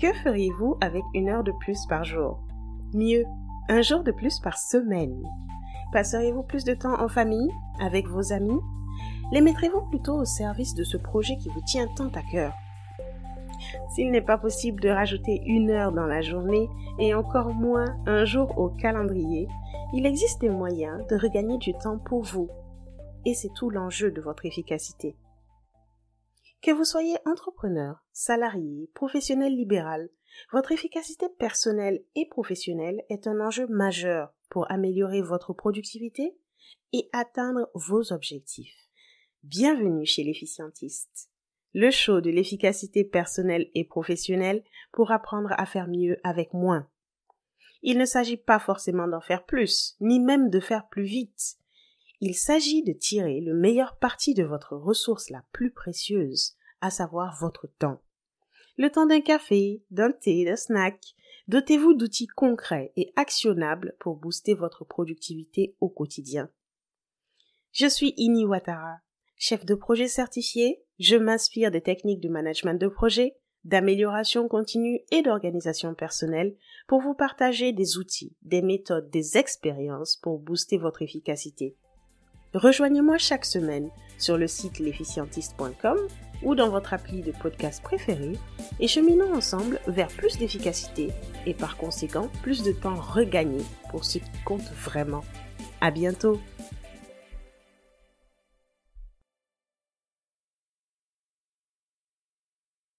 Que feriez-vous avec une heure de plus par jour? Mieux, un jour de plus par semaine Passeriez-vous plus de temps en famille, avec vos amis? Les mettrez-vous plutôt au service de ce projet qui vous tient tant à cœur? S'il n'est pas possible de rajouter une heure dans la journée et encore moins un jour au calendrier, il existe des moyens de regagner du temps pour vous. Et c'est tout l'enjeu de votre efficacité. Que vous soyez entrepreneur, salarié, professionnel libéral, votre efficacité personnelle et professionnelle est un enjeu majeur pour améliorer votre productivité et atteindre vos objectifs. Bienvenue chez l'efficientiste, le show de l'efficacité personnelle et professionnelle pour apprendre à faire mieux avec moins. Il ne s'agit pas forcément d'en faire plus, ni même de faire plus vite, il s'agit de tirer le meilleur parti de votre ressource la plus précieuse, à savoir votre temps. Le temps d'un café, d'un thé, d'un snack. Dotez-vous d'outils concrets et actionnables pour booster votre productivité au quotidien. Je suis Ini Watara, chef de projet certifié. Je m'inspire des techniques de management de projet, d'amélioration continue et d'organisation personnelle pour vous partager des outils, des méthodes, des expériences pour booster votre efficacité. Rejoignez-moi chaque semaine sur le site l'efficientiste.com ou dans votre appli de podcast préféré et cheminons ensemble vers plus d'efficacité et par conséquent plus de temps regagné pour ce qui compte vraiment. À bientôt!